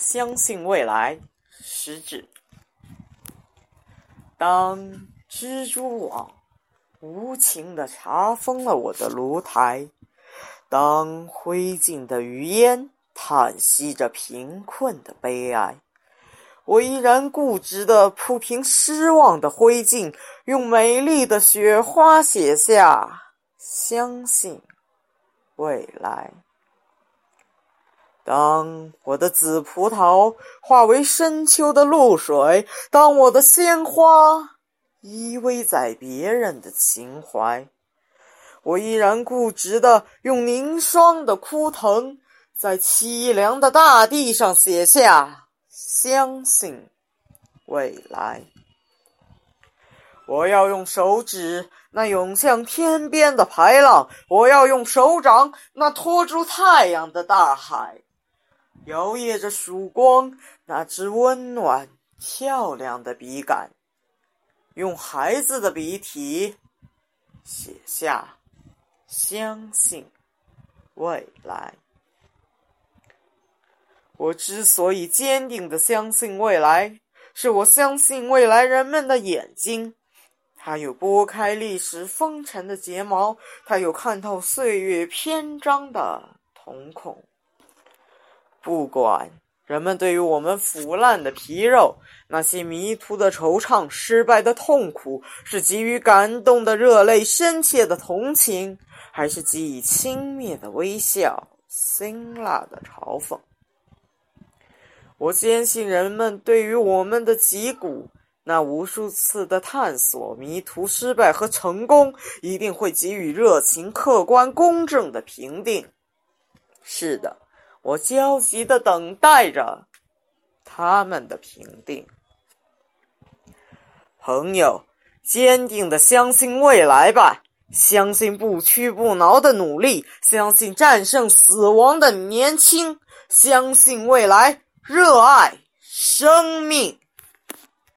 相信未来，实质。当蜘蛛网无情地查封了我的炉台，当灰烬的余烟叹息着贫困的悲哀，我依然固执地铺平失望的灰烬，用美丽的雪花写下“相信未来”。当我的紫葡萄化为深秋的露水，当我的鲜花依偎在别人的情怀，我依然固执的用凝霜的枯藤，在凄凉的大地上写下“相信未来”。我要用手指那涌向天边的排浪，我要用手掌那托住太阳的大海。摇曳着曙光，那支温暖漂亮的笔杆，用孩子的笔体写下“相信未来”。我之所以坚定的相信未来，是我相信未来人们的眼睛，它有拨开历史风尘的睫毛，它有看透岁月篇章的瞳孔。不管人们对于我们腐烂的皮肉、那些迷途的惆怅、失败的痛苦，是给予感动的热泪、深切的同情，还是给予轻蔑的微笑、辛辣的嘲讽，我坚信人们对于我们的脊骨那无数次的探索、迷途、失败和成功，一定会给予热情、客观、公正的评定。是的。我焦急的等待着他们的评定，朋友，坚定的相信未来吧，相信不屈不挠的努力，相信战胜死亡的年轻，相信未来，热爱生命。